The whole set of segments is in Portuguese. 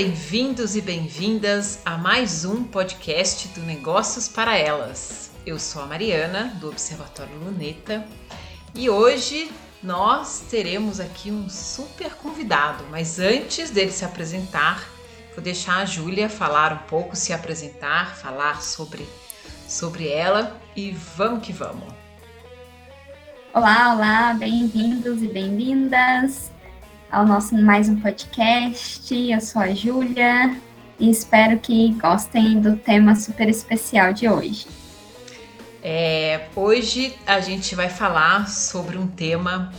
Bem-vindos e bem-vindas a mais um podcast do Negócios para Elas. Eu sou a Mariana, do Observatório Luneta, e hoje nós teremos aqui um super convidado, mas antes dele se apresentar, vou deixar a Júlia falar um pouco, se apresentar, falar sobre, sobre ela e vamos que vamos. Olá, olá, bem-vindos e bem-vindas ao nosso mais um podcast. Eu sou a Júlia e espero que gostem do tema super especial de hoje. É, hoje a gente vai falar sobre um tema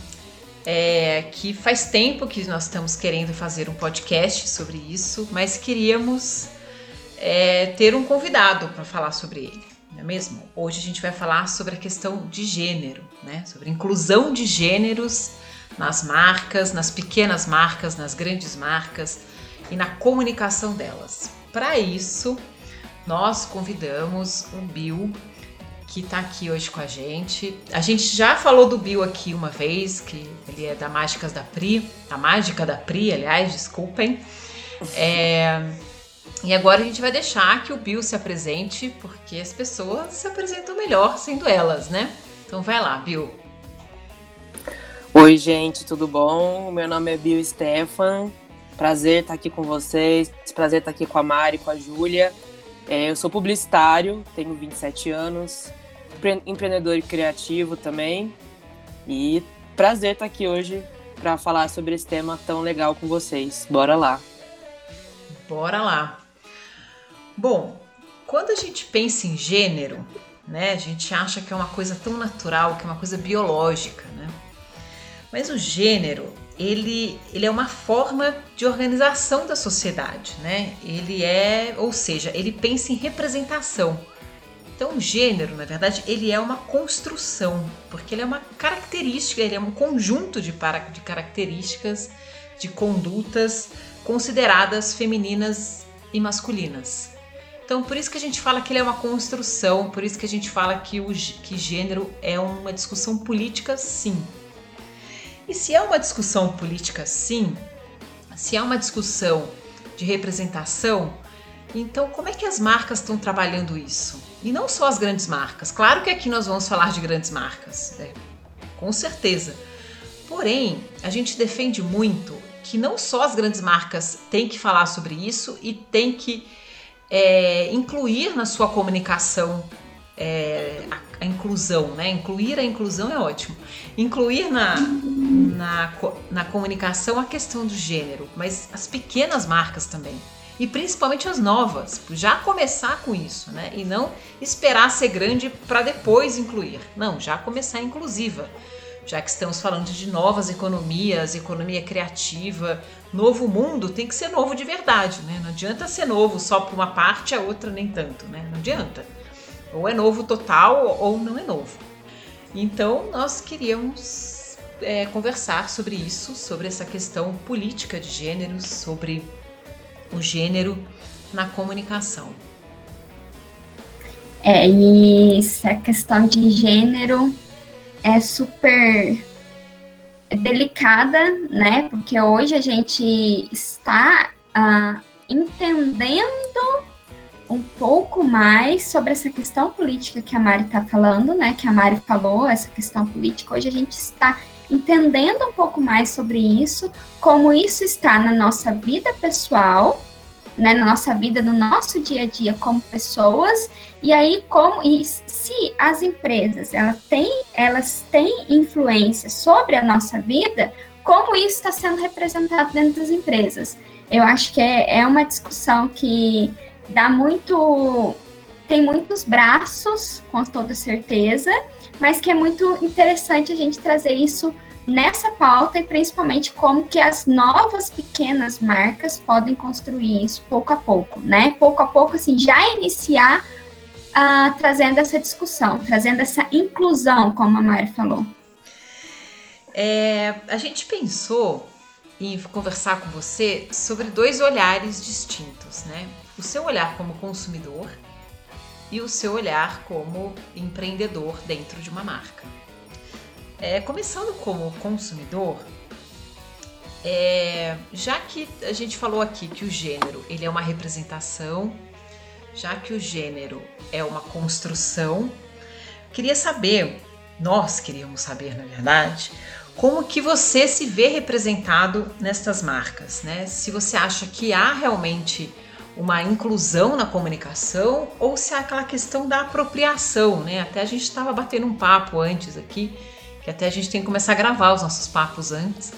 é, que faz tempo que nós estamos querendo fazer um podcast sobre isso, mas queríamos é, ter um convidado para falar sobre ele, não é mesmo? Hoje a gente vai falar sobre a questão de gênero, né? Sobre inclusão de gêneros nas marcas, nas pequenas marcas, nas grandes marcas e na comunicação delas. Para isso, nós convidamos o Bill, que está aqui hoje com a gente. A gente já falou do Bill aqui uma vez, que ele é da Mágicas da Pri, da Mágica da Pri, aliás, desculpem. É, e agora a gente vai deixar que o Bill se apresente, porque as pessoas se apresentam melhor sendo elas, né? Então vai lá, Bill. Oi, gente, tudo bom? Meu nome é Bill Stefan. Prazer estar aqui com vocês. Prazer estar aqui com a Mari, com a Júlia. É, eu sou publicitário, tenho 27 anos, empreendedor e criativo também. E prazer estar aqui hoje para falar sobre esse tema tão legal com vocês. Bora lá. Bora lá. Bom, quando a gente pensa em gênero, né, a gente acha que é uma coisa tão natural, que é uma coisa biológica, né? Mas o gênero, ele, ele é uma forma de organização da sociedade, né? Ele é, ou seja, ele pensa em representação. Então, o gênero, na verdade, ele é uma construção, porque ele é uma característica, ele é um conjunto de, para, de características, de condutas consideradas femininas e masculinas. Então, por isso que a gente fala que ele é uma construção, por isso que a gente fala que, o, que gênero é uma discussão política, sim. E se é uma discussão política, sim, se é uma discussão de representação, então como é que as marcas estão trabalhando isso? E não só as grandes marcas. Claro que aqui nós vamos falar de grandes marcas, né? com certeza. Porém, a gente defende muito que não só as grandes marcas têm que falar sobre isso e têm que é, incluir na sua comunicação é, a a inclusão, né? Incluir a inclusão é ótimo. Incluir na, na, na comunicação a questão do gênero, mas as pequenas marcas também. E principalmente as novas, já começar com isso, né? E não esperar ser grande para depois incluir. Não, já começar inclusiva. Já que estamos falando de novas economias, economia criativa, novo mundo, tem que ser novo de verdade, né? Não adianta ser novo só para uma parte, a outra nem tanto, né? Não adianta. Ou é novo total ou não é novo. Então nós queríamos é, conversar sobre isso, sobre essa questão política de gêneros, sobre o gênero na comunicação. É, e essa questão de gênero é super delicada, né? Porque hoje a gente está ah, entendendo um pouco mais sobre essa questão política que a Mari está falando, né? Que a Mari falou, essa questão política. Hoje a gente está entendendo um pouco mais sobre isso, como isso está na nossa vida pessoal, né, na nossa vida, no nosso dia a dia como pessoas, e aí como e se as empresas elas têm, elas têm influência sobre a nossa vida, como isso está sendo representado dentro das empresas. Eu acho que é, é uma discussão que dá muito. Tem muitos braços, com toda certeza, mas que é muito interessante a gente trazer isso nessa pauta e principalmente como que as novas pequenas marcas podem construir isso pouco a pouco, né? Pouco a pouco, assim, já iniciar uh, trazendo essa discussão, trazendo essa inclusão, como a Mari falou. É, a gente pensou em conversar com você sobre dois olhares distintos, né? o seu olhar como consumidor e o seu olhar como empreendedor dentro de uma marca. É, começando como consumidor, é, já que a gente falou aqui que o gênero ele é uma representação, já que o gênero é uma construção, queria saber, nós queríamos saber, na verdade, como que você se vê representado nestas marcas, né? Se você acha que há realmente uma inclusão na comunicação ou se há aquela questão da apropriação, né? Até a gente estava batendo um papo antes aqui, que até a gente tem que começar a gravar os nossos papos antes,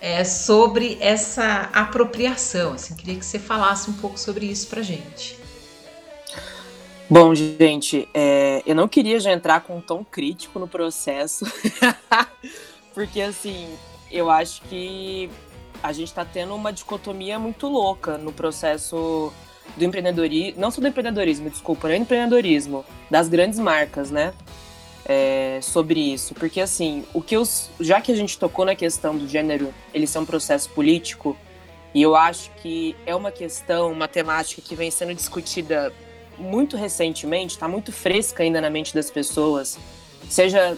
é, sobre essa apropriação. Assim, queria que você falasse um pouco sobre isso pra gente. Bom, gente, é, eu não queria já entrar com um tom crítico no processo, porque assim, eu acho que a gente está tendo uma dicotomia muito louca no processo do empreendedorismo, não só do empreendedorismo, desculpa, é empreendedorismo, das grandes marcas, né? É, sobre isso, porque assim, o que os, já que a gente tocou na questão do gênero, ele ser um processo político, e eu acho que é uma questão, uma temática que vem sendo discutida muito recentemente, está muito fresca ainda na mente das pessoas, seja,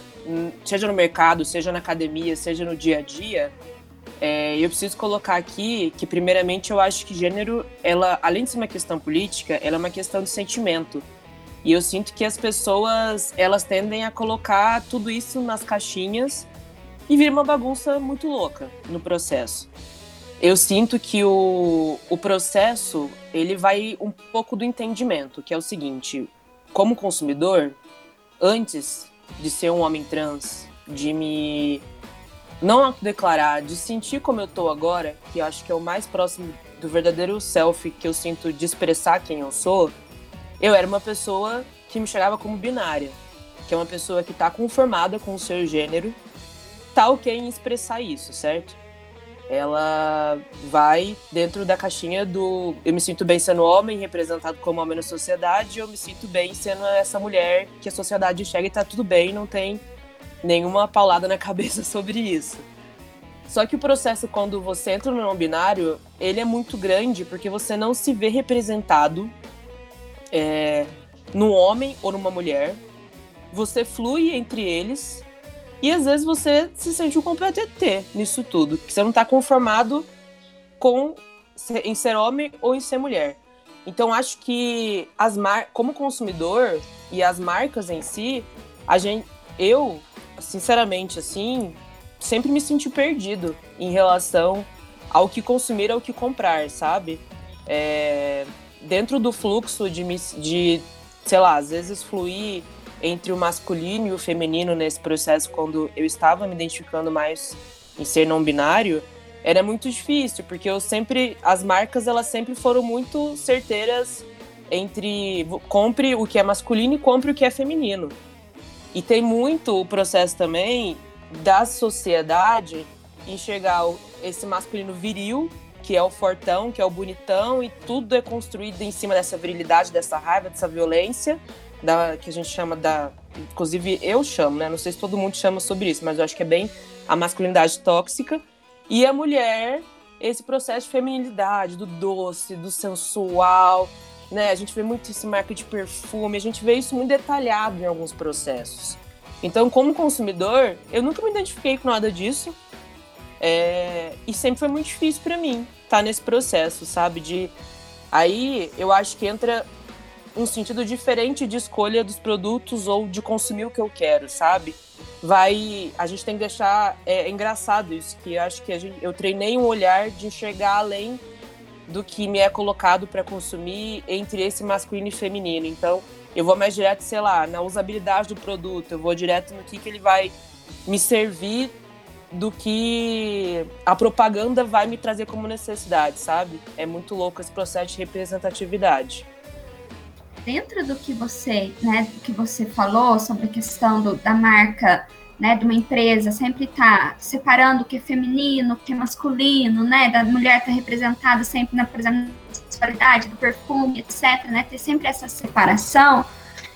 seja no mercado, seja na academia, seja no dia a dia, é, eu preciso colocar aqui que, primeiramente, eu acho que gênero, ela, além de ser uma questão política, ela é uma questão de sentimento. E eu sinto que as pessoas, elas tendem a colocar tudo isso nas caixinhas e vira uma bagunça muito louca no processo. Eu sinto que o, o processo, ele vai um pouco do entendimento, que é o seguinte, como consumidor, antes de ser um homem trans, de me não declarar, de sentir como eu tô agora, que eu acho que é o mais próximo do verdadeiro self que eu sinto de expressar quem eu sou, eu era uma pessoa que me chegava como binária, que é uma pessoa que tá conformada com o seu gênero, tá ok em expressar isso, certo? Ela vai dentro da caixinha do eu me sinto bem sendo homem, representado como homem na sociedade, eu me sinto bem sendo essa mulher que a sociedade chega e tá tudo bem, não tem nenhuma paulada na cabeça sobre isso. Só que o processo, quando você entra no não binário, ele é muito grande porque você não se vê representado é, num homem ou numa mulher. Você flui entre eles e às vezes você se sente um completo ET nisso tudo. Que você não está conformado com em ser homem ou em ser mulher. Então acho que as mar como consumidor e as marcas em si, a gente, eu sinceramente, assim, sempre me senti perdido em relação ao que consumir, ao que comprar, sabe? É, dentro do fluxo de, de, sei lá, às vezes fluir entre o masculino e o feminino nesse processo, quando eu estava me identificando mais em ser não binário, era muito difícil, porque eu sempre, as marcas, elas sempre foram muito certeiras entre compre o que é masculino e compre o que é feminino. E tem muito o processo também da sociedade enxergar esse masculino viril, que é o fortão, que é o bonitão, e tudo é construído em cima dessa virilidade, dessa raiva, dessa violência, da, que a gente chama da. Inclusive eu chamo, né? Não sei se todo mundo chama sobre isso, mas eu acho que é bem a masculinidade tóxica. E a mulher, esse processo de feminilidade, do doce, do sensual, né? A gente vê muito isso em marca de perfume, a gente vê isso muito detalhado em alguns processos. Então, como consumidor, eu nunca me identifiquei com nada disso. É... e sempre foi muito difícil para mim estar tá nesse processo, sabe? De aí eu acho que entra um sentido diferente de escolha dos produtos ou de consumir o que eu quero, sabe? Vai, a gente tem que deixar é, é engraçado isso que eu acho que gente, eu treinei um olhar de enxergar além do que me é colocado para consumir entre esse masculino e feminino. Então, eu vou mais direto, sei lá, na usabilidade do produto, eu vou direto no que, que ele vai me servir do que a propaganda vai me trazer como necessidade, sabe? É muito louco esse processo de representatividade. Dentro do que você, né, que você falou sobre a questão do, da marca né, de uma empresa sempre está separando o que é feminino, o que é masculino, né, da mulher tá representada sempre na, por exemplo, sexualidade, do perfume, etc, né, ter sempre essa separação.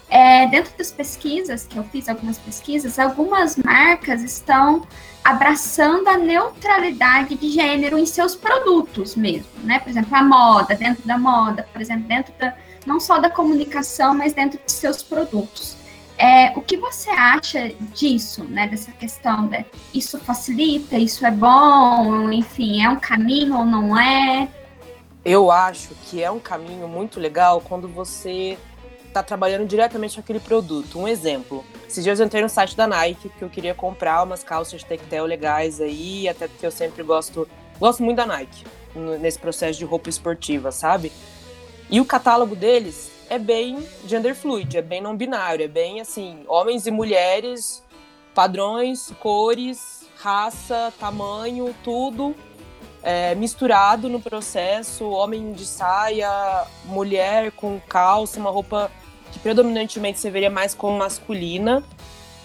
É, dentro das pesquisas que eu fiz, algumas pesquisas, algumas marcas estão abraçando a neutralidade de gênero em seus produtos mesmo, né? Por exemplo, a moda, dentro da moda, por exemplo, dentro da, não só da comunicação, mas dentro de seus produtos. É, o que você acha disso, né? Dessa questão de isso facilita, isso é bom, enfim, é um caminho ou não é? Eu acho que é um caminho muito legal quando você está trabalhando diretamente aquele produto. Um exemplo, esses dias eu entrei no site da Nike que eu queria comprar umas calças de tectel legais aí, até porque eu sempre gosto, gosto muito da Nike nesse processo de roupa esportiva, sabe? E o catálogo deles é bem gender fluid, é bem não binário, é bem assim, homens e mulheres, padrões, cores, raça, tamanho, tudo é, misturado no processo, homem de saia, mulher com calça, uma roupa que predominantemente se veria mais como masculina.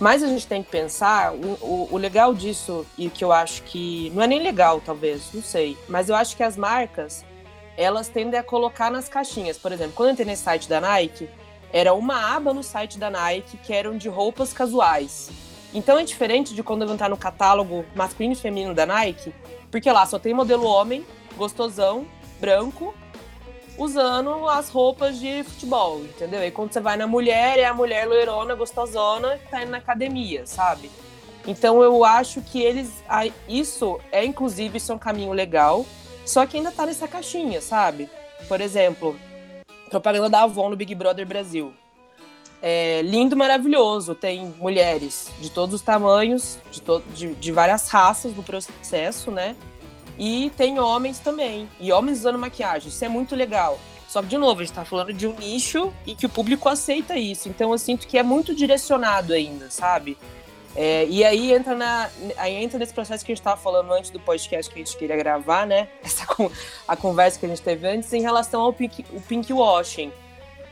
Mas a gente tem que pensar, o, o, o, legal disso, e que eu acho que. Não é nem legal, talvez, não sei. Mas eu acho que as marcas, elas tendem a colocar nas caixinhas. Por exemplo, quando eu entrei nesse site da Nike, era uma aba no site da Nike que eram de roupas casuais. Então é diferente de quando eu entrar no catálogo masculino e feminino da Nike, porque lá só tem modelo homem, gostosão, branco, usando as roupas de futebol, entendeu? E quando você vai na mulher, é a mulher loirona, gostosona, que tá indo na academia, sabe? Então eu acho que eles. Isso é, inclusive, isso é um caminho legal, só que ainda tá nessa caixinha, sabe? Por exemplo, propaganda da Avon no Big Brother Brasil. É lindo, maravilhoso. Tem mulheres de todos os tamanhos, de, to de, de várias raças no processo, né? E tem homens também. E homens usando maquiagem. Isso é muito legal. Só que, de novo, a gente tá falando de um nicho e que o público aceita isso. Então eu sinto que é muito direcionado ainda, sabe? É, e aí entra, na, aí entra nesse processo que a gente estava falando antes do podcast que a gente queria gravar, né? Essa, a conversa que a gente teve antes em relação ao pink, o pink washing.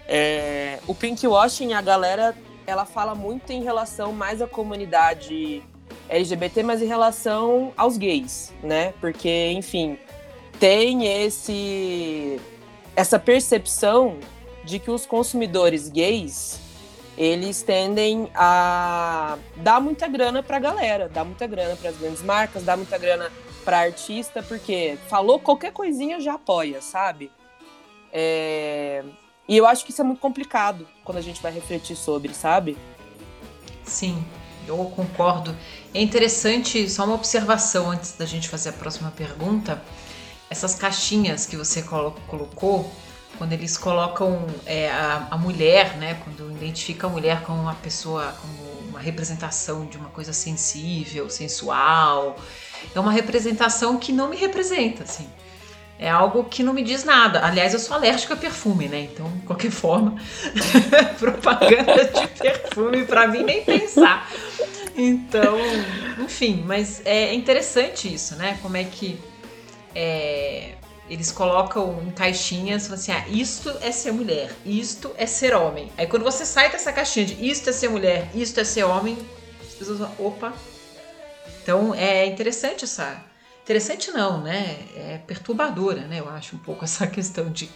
É, o pink washing, a galera, ela fala muito em relação mais à comunidade LGBT, mas em relação aos gays, né? Porque, enfim, tem esse essa percepção de que os consumidores gays eles tendem a dar muita grana para a galera, dar muita grana para as grandes marcas, dar muita grana para artista, porque falou qualquer coisinha já apoia, sabe? É... E eu acho que isso é muito complicado quando a gente vai refletir sobre, sabe? Sim, eu concordo. É interessante, só uma observação antes da gente fazer a próxima pergunta. Essas caixinhas que você colocou, quando eles colocam é, a, a, mulher, né? Quando identifica a mulher como uma pessoa, como uma representação de uma coisa sensível, sensual, é uma representação que não me representa, assim. É algo que não me diz nada. Aliás, eu sou alérgica a perfume, né? Então, de qualquer forma, propaganda de perfume para mim nem pensar. Então, enfim, mas é interessante isso, né? Como é que é, eles colocam em caixinhas, falam assim, ah, isto é ser mulher, isto é ser homem. Aí quando você sai dessa caixinha de isto é ser mulher, isto é ser homem, as pessoas falam, opa. Então é interessante essa. Interessante não, né? É perturbadora, né? Eu acho um pouco essa questão de,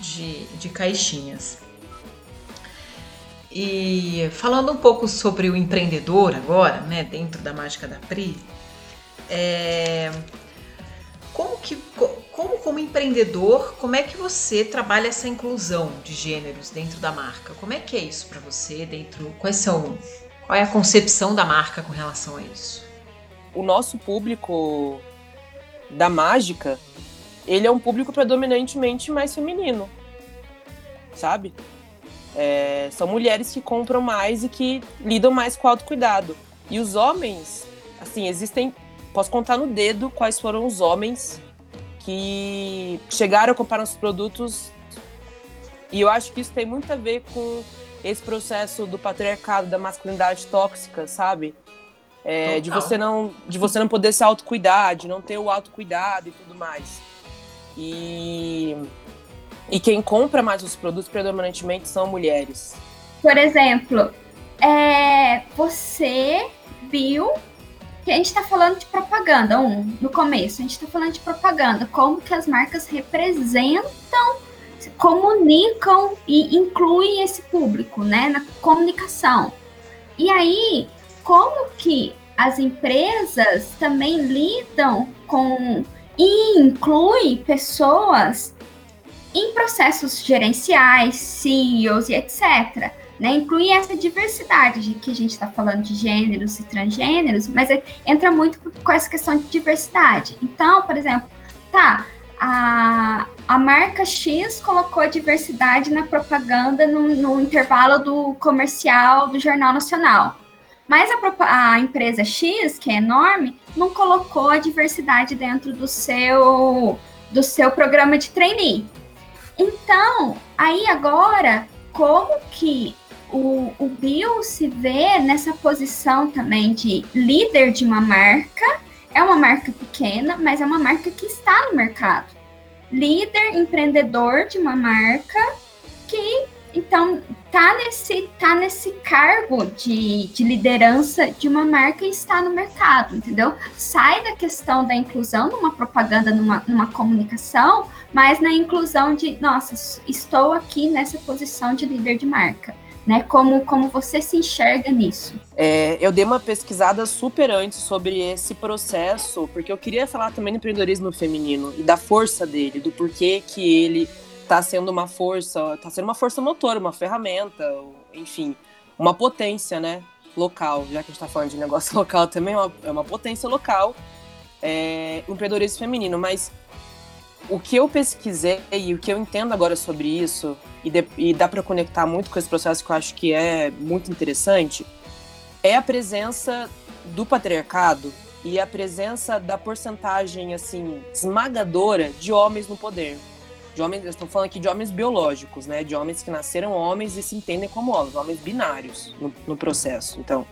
de, de caixinhas. E falando um pouco sobre o empreendedor agora, né, dentro da mágica da Pri, é, como que, como como empreendedor, como é que você trabalha essa inclusão de gêneros dentro da marca? Como é que é isso para você dentro? Quais são? Qual é a concepção da marca com relação a isso? O nosso público da mágica, ele é um público predominantemente mais feminino, sabe? É, são mulheres que compram mais e que lidam mais com autocuidado. E os homens, assim, existem. Posso contar no dedo quais foram os homens que chegaram a comprar nossos produtos. E eu acho que isso tem muito a ver com esse processo do patriarcado, da masculinidade tóxica, sabe? É, de você não de você não poder se autocuidar, de não ter o autocuidado e tudo mais. E e quem compra mais os produtos predominantemente são mulheres. Por exemplo, é, você viu que a gente está falando de propaganda, um, no começo, a gente está falando de propaganda, como que as marcas representam, comunicam e incluem esse público, né, na comunicação. E aí, como que as empresas também lidam com e incluem pessoas em processos gerenciais, CEOs e etc. né? Inclui essa diversidade de que a gente está falando de gêneros e transgêneros, mas é, entra muito com essa questão de diversidade. Então, por exemplo, tá, a, a marca X colocou a diversidade na propaganda no, no intervalo do comercial do Jornal Nacional. Mas a, a, empresa X, que é enorme, não colocou a diversidade dentro do seu, do seu programa de trainee. Então, aí agora, como que o, o Bill se vê nessa posição também de líder de uma marca. É uma marca pequena, mas é uma marca que está no mercado. Líder, empreendedor de uma marca que então tá nesse tá nesse cargo de, de liderança de uma marca e está no mercado, entendeu? Sai da questão da inclusão numa propaganda, numa, numa comunicação, mas na inclusão de, nossa, estou aqui nessa posição de líder de marca né? Como, como você se enxerga nisso? É, eu dei uma pesquisada super antes sobre esse processo, porque eu queria falar também do empreendedorismo feminino e da força dele, do porquê que ele está sendo uma força, está sendo uma força motora, uma ferramenta, enfim, uma potência, né? Local, já que a gente está falando de negócio local também, é uma, é uma potência local, é, empreendedorismo feminino, mas o que eu pesquisei e o que eu entendo agora sobre isso, e, de, e dá para conectar muito com esse processo que eu acho que é muito interessante, é a presença do patriarcado e a presença da porcentagem assim esmagadora de homens no poder. De homens, estou falando aqui de homens biológicos, né? De homens que nasceram homens e se entendem como homens, homens binários no, no processo. Então,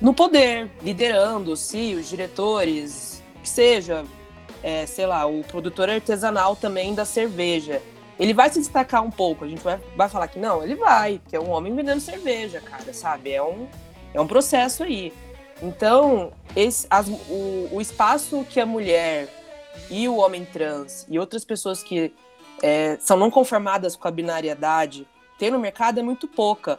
no poder, liderando, se os diretores, que seja é, sei lá, o produtor artesanal também da cerveja. Ele vai se destacar um pouco, a gente vai, vai falar que não, ele vai, que é um homem vendendo cerveja, cara, sabe? É um, é um processo aí. Então, esse, as, o, o espaço que a mulher e o homem trans e outras pessoas que é, são não conformadas com a binariedade têm no mercado é muito pouca.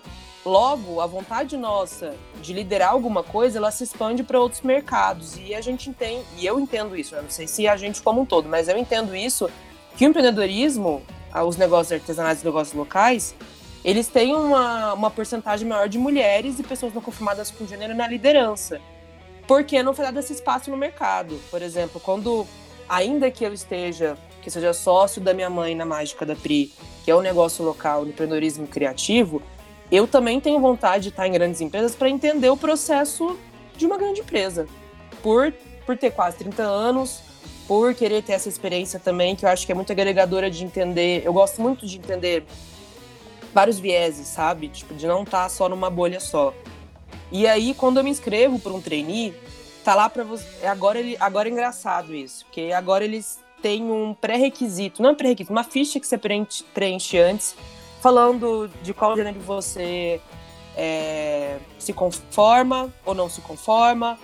Logo, a vontade nossa de liderar alguma coisa, ela se expande para outros mercados. E a gente entende, e eu entendo isso, não sei se a gente como um todo, mas eu entendo isso, que o empreendedorismo, os negócios artesanais e negócios locais, eles têm uma, uma porcentagem maior de mulheres e pessoas não conformadas com gênero na liderança. Porque não foi dado esse espaço no mercado. Por exemplo, quando, ainda que eu esteja, que seja sócio da minha mãe na Mágica da Pri, que é um negócio local, empreendedorismo criativo, eu também tenho vontade de estar em grandes empresas para entender o processo de uma grande empresa. Por, por ter quase 30 anos, por querer ter essa experiência também, que eu acho que é muito agregadora de entender. Eu gosto muito de entender vários vieses, sabe? Tipo, de não estar só numa bolha só. E aí, quando eu me inscrevo para um trainee, tá lá para você. É agora, ele, agora é engraçado isso, porque agora eles têm um pré-requisito, não é um pré-requisito, uma ficha que você preenche antes falando de qual gênero você é, se conforma ou não se conforma,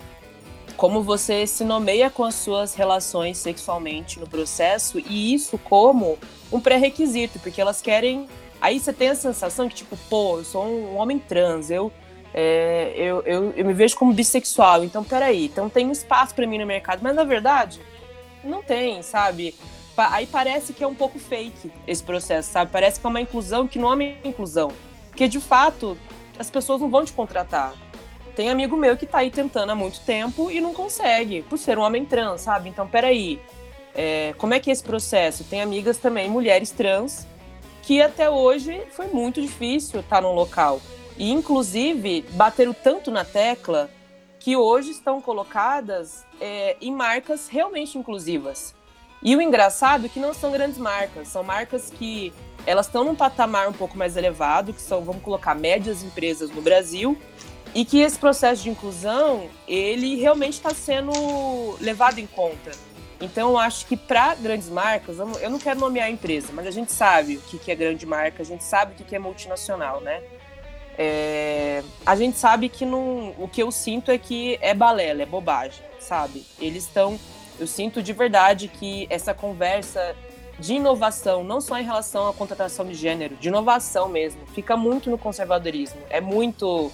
como você se nomeia com as suas relações sexualmente no processo, e isso como um pré-requisito, porque elas querem. Aí você tem a sensação que, tipo, pô, eu sou um homem trans, eu, é, eu, eu, eu me vejo como bissexual, então peraí, então tem um espaço para mim no mercado, mas na verdade, não tem, sabe? Aí parece que é um pouco fake esse processo, sabe? Parece que é uma inclusão que não é inclusão. Porque, de fato, as pessoas não vão te contratar. Tem amigo meu que tá aí tentando há muito tempo e não consegue, por ser um homem trans, sabe? Então, peraí, é, como é que é esse processo? Tem amigas também, mulheres trans, que até hoje foi muito difícil estar num local. E, inclusive, bateram tanto na tecla que hoje estão colocadas é, em marcas realmente inclusivas. E o engraçado é que não são grandes marcas, são marcas que elas estão num patamar um pouco mais elevado, que são, vamos colocar, médias empresas no Brasil, e que esse processo de inclusão, ele realmente está sendo levado em conta. Então, eu acho que para grandes marcas, eu não quero nomear a empresa, mas a gente sabe o que é grande marca, a gente sabe o que é multinacional, né? É, a gente sabe que não, o que eu sinto é que é balela, é bobagem, sabe? Eles estão eu sinto de verdade que essa conversa de inovação, não só em relação à contratação de gênero, de inovação mesmo, fica muito no conservadorismo. É muito.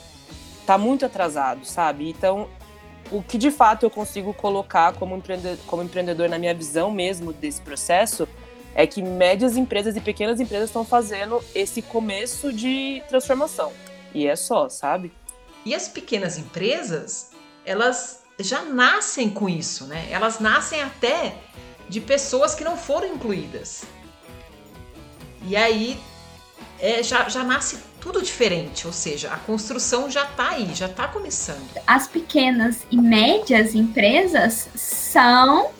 tá muito atrasado, sabe? Então, o que de fato eu consigo colocar como empreendedor, como empreendedor na minha visão mesmo desse processo é que médias empresas e pequenas empresas estão fazendo esse começo de transformação. E é só, sabe? E as pequenas empresas, elas já nascem com isso, né? Elas nascem até de pessoas que não foram incluídas. E aí é, já, já nasce tudo diferente, ou seja, a construção já está aí, já está começando. As pequenas e médias empresas são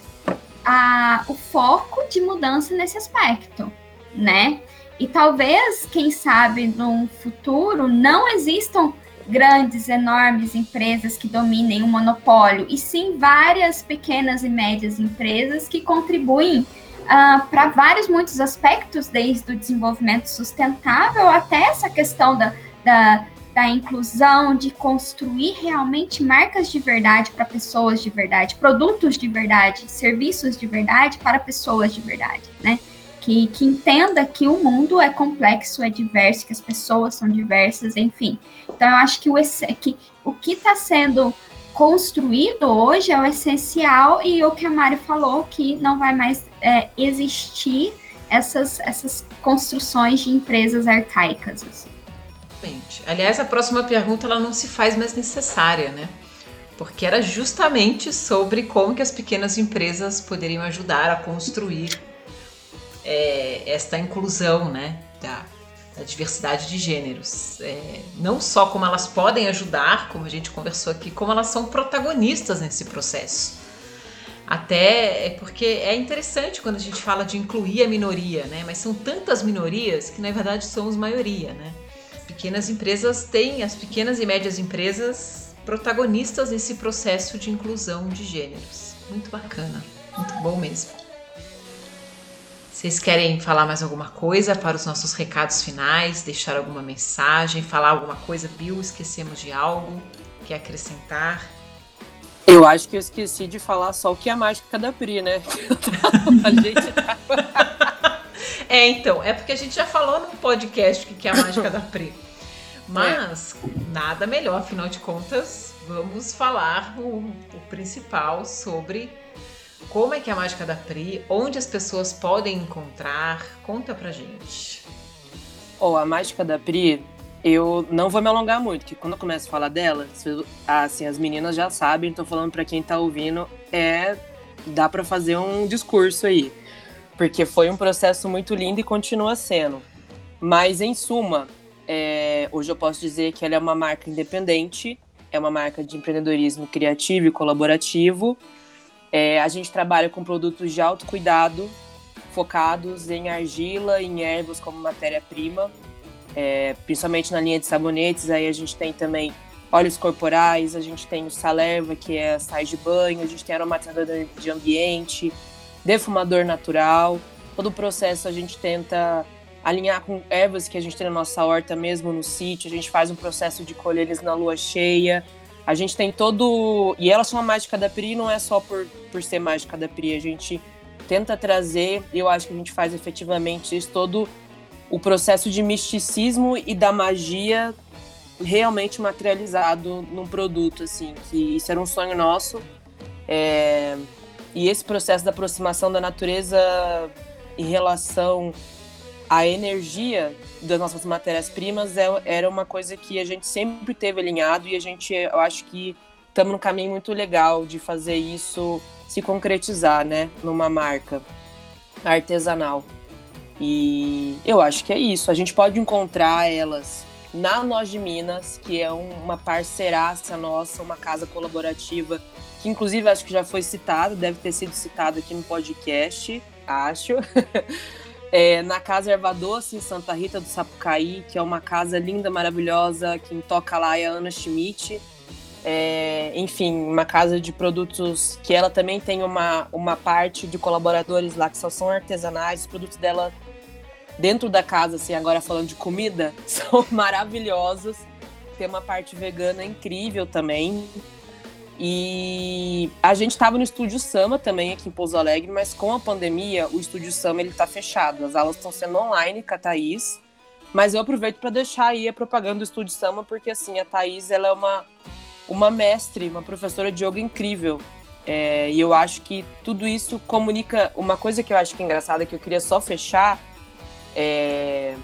a, o foco de mudança nesse aspecto, né? E talvez, quem sabe, no futuro não existam grandes, enormes empresas que dominem o monopólio, e sim várias pequenas e médias empresas que contribuem uh, para vários, muitos aspectos, desde o desenvolvimento sustentável até essa questão da, da, da inclusão, de construir realmente marcas de verdade para pessoas de verdade, produtos de verdade, serviços de verdade para pessoas de verdade, né? que, que entenda que o mundo é complexo, é diverso, que as pessoas são diversas, enfim. Então, eu acho que o, que, o que está sendo construído hoje é o essencial e o que a Mari falou, que não vai mais é, existir essas, essas construções de empresas arcaicas. Assim. Aliás, a próxima pergunta ela não se faz mais necessária, né? Porque era justamente sobre como que as pequenas empresas poderiam ajudar a construir é, esta inclusão né, da, da, diversidade de gêneros. É, não só como elas podem ajudar, como a gente conversou aqui, como elas são protagonistas nesse processo. Até é porque é interessante quando a gente fala de incluir a minoria, né? Mas são tantas minorias que na verdade somos maioria, né? As pequenas empresas têm, as pequenas e médias empresas protagonistas nesse processo de inclusão de gêneros. Muito bacana, muito bom mesmo. Vocês querem falar mais alguma coisa para os nossos recados finais? Deixar alguma mensagem? Falar alguma coisa? Bill, esquecemos de algo? Quer acrescentar? Eu acho que eu esqueci de falar só o que é a mágica da Pri, né? a gente tá... É, então, é porque a gente já falou no podcast o que é a mágica da Pri. Mas é. nada melhor, afinal de contas, vamos falar o, o principal sobre como é que é a mágica da Pri? Onde as pessoas podem encontrar? Conta pra gente. Oh, a mágica da Pri, eu não vou me alongar muito, porque quando eu começo a falar dela, assim, as meninas já sabem, tô falando para quem tá ouvindo, é dá para fazer um discurso aí. Porque foi um processo muito lindo e continua sendo. Mas em suma, é, hoje eu posso dizer que ela é uma marca independente, é uma marca de empreendedorismo criativo e colaborativo é, a gente trabalha com produtos de autocuidado, focados em argila, em ervas como matéria-prima, é, principalmente na linha de sabonetes. Aí a gente tem também óleos corporais, a gente tem o salerva, que é sais de banho, a gente tem aromatizador de ambiente, defumador natural. Todo o processo a gente tenta alinhar com ervas que a gente tem na nossa horta mesmo no sítio. A gente faz um processo de colher eles na lua cheia. A gente tem todo. E ela chama Mágica da Pri, não é só por, por ser Mágica da Pri. A gente tenta trazer, eu acho que a gente faz efetivamente isso, todo o processo de misticismo e da magia realmente materializado num produto, assim, que isso era um sonho nosso. É... E esse processo da aproximação da natureza em relação a energia das nossas matérias-primas é, era uma coisa que a gente sempre teve alinhado e a gente, eu acho que estamos num caminho muito legal de fazer isso se concretizar, né, numa marca artesanal. E eu acho que é isso. A gente pode encontrar elas na Nós de Minas, que é uma parceiraça nossa, uma casa colaborativa, que inclusive acho que já foi citado, deve ter sido citado aqui no podcast, acho. é, na Casa Erva Doce, em Santa Rita do Sapucaí, que é uma casa linda, maravilhosa. Quem toca lá é a Ana Schmidt. É, enfim, uma casa de produtos que ela também tem uma, uma parte de colaboradores lá que só são artesanais. Os produtos dela dentro da casa, assim, agora falando de comida, são maravilhosos. Tem uma parte vegana incrível também. E a gente estava no Estúdio Sama também aqui em Pouso Alegre, mas com a pandemia o Estúdio Sama ele tá fechado. As aulas estão sendo online com a Thaís, mas eu aproveito para deixar aí a propaganda do Estúdio Sama porque assim, a Thaís ela é uma uma mestre, uma professora de yoga incrível. É, e eu acho que tudo isso comunica. Uma coisa que eu acho que é engraçada, que eu queria só fechar, é,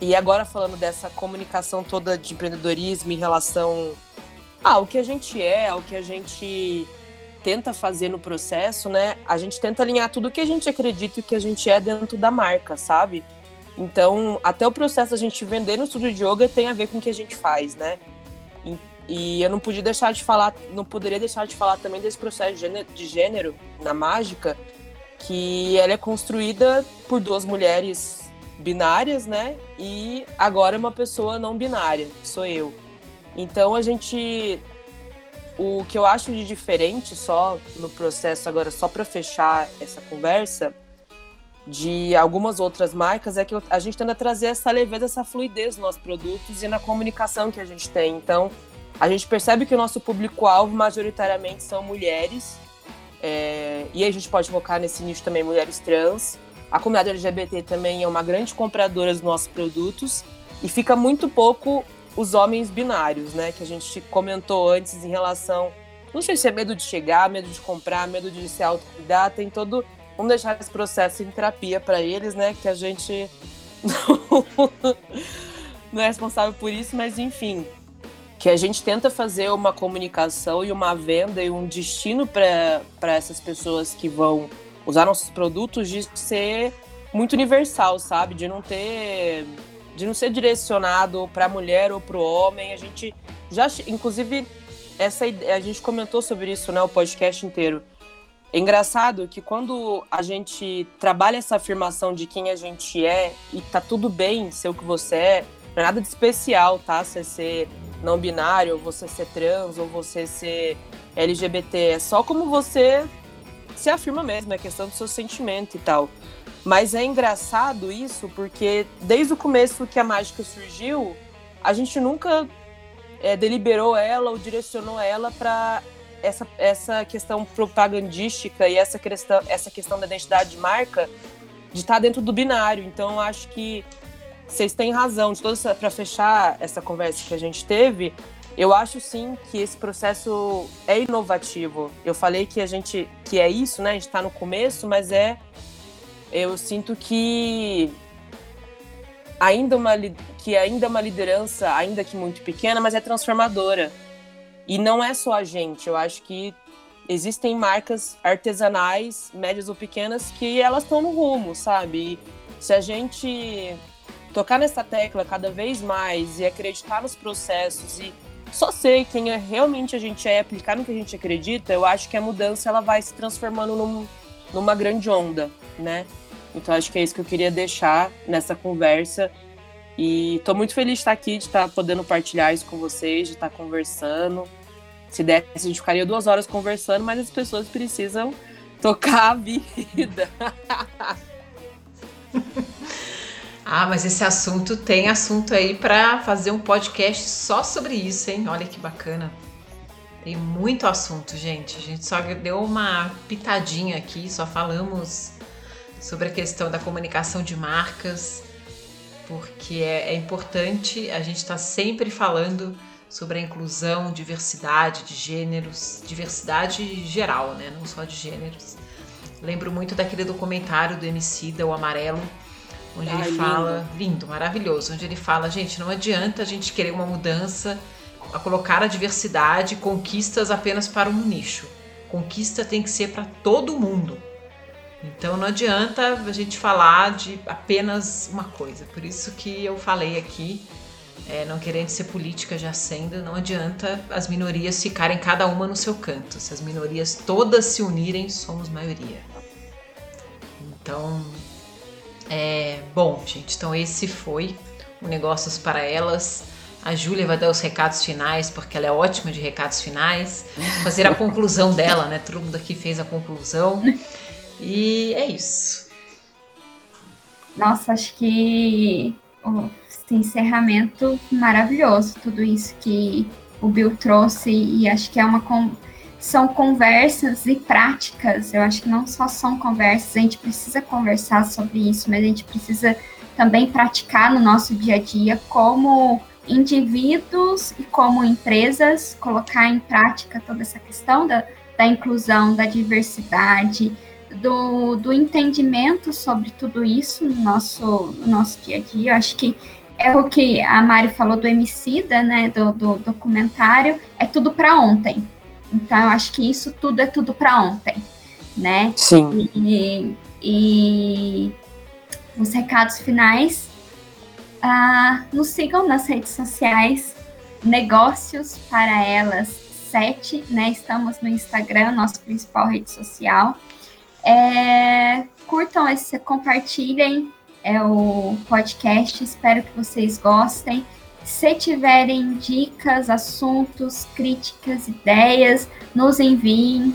e agora falando dessa comunicação toda de empreendedorismo em relação ao que a gente é, ao que a gente tenta fazer no processo, né? A gente tenta alinhar tudo que a gente acredita e o que a gente é dentro da marca, sabe? Então, até o processo a gente vender no estúdio de yoga tem a ver com o que a gente faz, né? E, e eu não podia deixar de falar, não poderia deixar de falar também desse processo de gênero, na mágica, que ela é construída por duas mulheres binárias, né? E agora uma pessoa não binária, sou eu. Então a gente o que eu acho de diferente só no processo agora só para fechar essa conversa de algumas outras marcas é que a gente tenta trazer essa leveza, essa fluidez nos nossos produtos e na comunicação que a gente tem. Então, a gente percebe que o nosso público-alvo majoritariamente são mulheres, é, e a gente pode focar nesse nicho também mulheres trans. A comunidade LGBT também é uma grande compradora dos nossos produtos, e fica muito pouco os homens binários, né? Que a gente comentou antes em relação. Não sei se é medo de chegar, medo de comprar, medo de se autocuidar, tem todo Vamos deixar esse processo em terapia para eles, né? Que a gente não é responsável por isso, mas enfim, que a gente tenta fazer uma comunicação e uma venda e um destino para essas pessoas que vão usar nossos produtos de ser muito universal, sabe? De não ter de não ser direcionado para a mulher ou para o homem. A gente já inclusive essa a gente comentou sobre isso, né, o podcast inteiro é engraçado que quando a gente trabalha essa afirmação de quem a gente é e tá tudo bem ser o que você é, não é nada de especial, tá? Você ser não binário, ou você ser trans, ou você ser LGBT. É só como você se afirma mesmo, é questão do seu sentimento e tal. Mas é engraçado isso porque desde o começo que a mágica surgiu, a gente nunca é, deliberou ela ou direcionou ela para essa, essa questão propagandística e essa questão, essa questão da identidade de marca de estar tá dentro do binário. Então, acho que vocês têm razão. Para fechar essa conversa que a gente teve, eu acho sim que esse processo é inovativo. Eu falei que a gente que é isso, né? A gente está no começo, mas é eu sinto que ainda uma que ainda é uma liderança, ainda que muito pequena, mas é transformadora. E não é só a gente, eu acho que existem marcas artesanais, médias ou pequenas, que elas estão no rumo, sabe? E se a gente tocar nessa tecla cada vez mais e acreditar nos processos e só ser quem é, realmente a gente é, aplicar no que a gente acredita, eu acho que a mudança ela vai se transformando num, numa grande onda, né? Então acho que é isso que eu queria deixar nessa conversa e estou muito feliz de estar aqui, de estar podendo partilhar isso com vocês, de estar conversando. Se desse, a gente ficaria duas horas conversando, mas as pessoas precisam tocar a vida. ah, mas esse assunto tem assunto aí para fazer um podcast só sobre isso, hein? Olha que bacana. Tem muito assunto, gente. A gente só deu uma pitadinha aqui, só falamos sobre a questão da comunicação de marcas, porque é, é importante a gente estar tá sempre falando sobre a inclusão, diversidade de gêneros, diversidade geral, né? Não só de gêneros. Lembro muito daquele documentário do MC da O Amarelo, onde ele lindo. fala, lindo, maravilhoso, onde ele fala, gente, não adianta a gente querer uma mudança, a colocar a diversidade, conquistas apenas para um nicho. Conquista tem que ser para todo mundo. Então não adianta a gente falar de apenas uma coisa. Por isso que eu falei aqui, é, não querendo ser política já sendo, não adianta as minorias ficarem cada uma no seu canto. Se as minorias todas se unirem, somos maioria. Então, é, bom, gente, então esse foi o Negócios para Elas. A Júlia vai dar os recados finais, porque ela é ótima de recados finais. Fazer a conclusão dela, né? Todo mundo aqui fez a conclusão. E é isso. Nossa, acho que oh, esse encerramento maravilhoso, tudo isso que o Bill trouxe, e acho que é uma são conversas e práticas. Eu acho que não só são conversas, a gente precisa conversar sobre isso, mas a gente precisa também praticar no nosso dia a dia como indivíduos e como empresas, colocar em prática toda essa questão da, da inclusão, da diversidade, do, do entendimento sobre tudo isso no nosso, no nosso dia a dia. Eu acho que é o que a Mari falou do Emicida, né, do, do documentário, é tudo para ontem. Então, eu acho que isso tudo é tudo para ontem, né? Sim. E, e os recados finais, uh, nos sigam nas redes sociais, negócios para elas sete, né? Estamos no Instagram, nossa principal rede social. É, curtam esse, compartilhem é o podcast. Espero que vocês gostem. Se tiverem dicas, assuntos, críticas, ideias, nos enviem.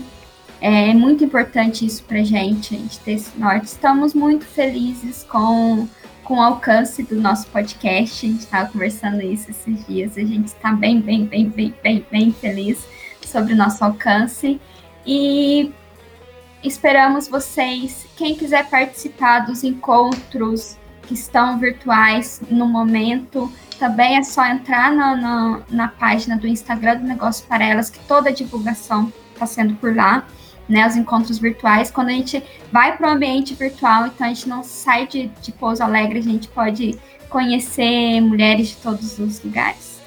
É muito importante isso para gente, a gente ter esse norte. Estamos muito felizes com, com o alcance do nosso podcast. A gente estava conversando isso esses dias. A gente está bem, bem, bem, bem, bem, bem feliz sobre o nosso alcance. E Esperamos vocês. Quem quiser participar dos encontros que estão virtuais no momento, também é só entrar na, na, na página do Instagram do Negócio para Elas, que toda a divulgação está sendo por lá, né? Os encontros virtuais. Quando a gente vai para o ambiente virtual, então a gente não sai de, de Pouso Alegre, a gente pode conhecer mulheres de todos os lugares.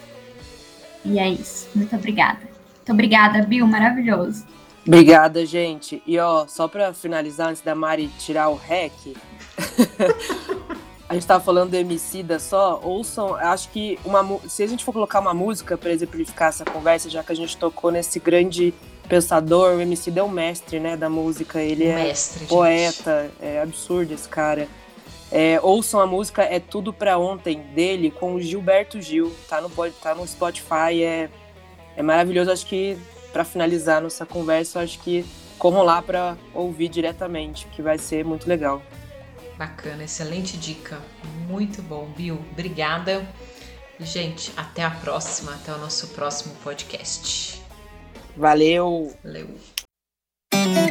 E é isso. Muito obrigada. Muito obrigada, Bill. Maravilhoso. Obrigada, gente. E ó, só para finalizar, antes da Mari tirar o rec, a gente tava falando do Emicida só, ouçam, acho que uma, se a gente for colocar uma música para exemplificar essa conversa, já que a gente tocou nesse grande pensador, o Emicida é o mestre, né, da música, ele é mestre, poeta, gente. é absurdo esse cara. É, ouçam a música É Tudo Pra Ontem, dele, com o Gilberto Gil, tá no, tá no Spotify, é, é maravilhoso, acho que para finalizar nossa conversa, acho que corram lá para ouvir diretamente, que vai ser muito legal. Bacana, excelente dica. Muito bom, Bill. Obrigada. E, gente, até a próxima, até o nosso próximo podcast. Valeu! Valeu!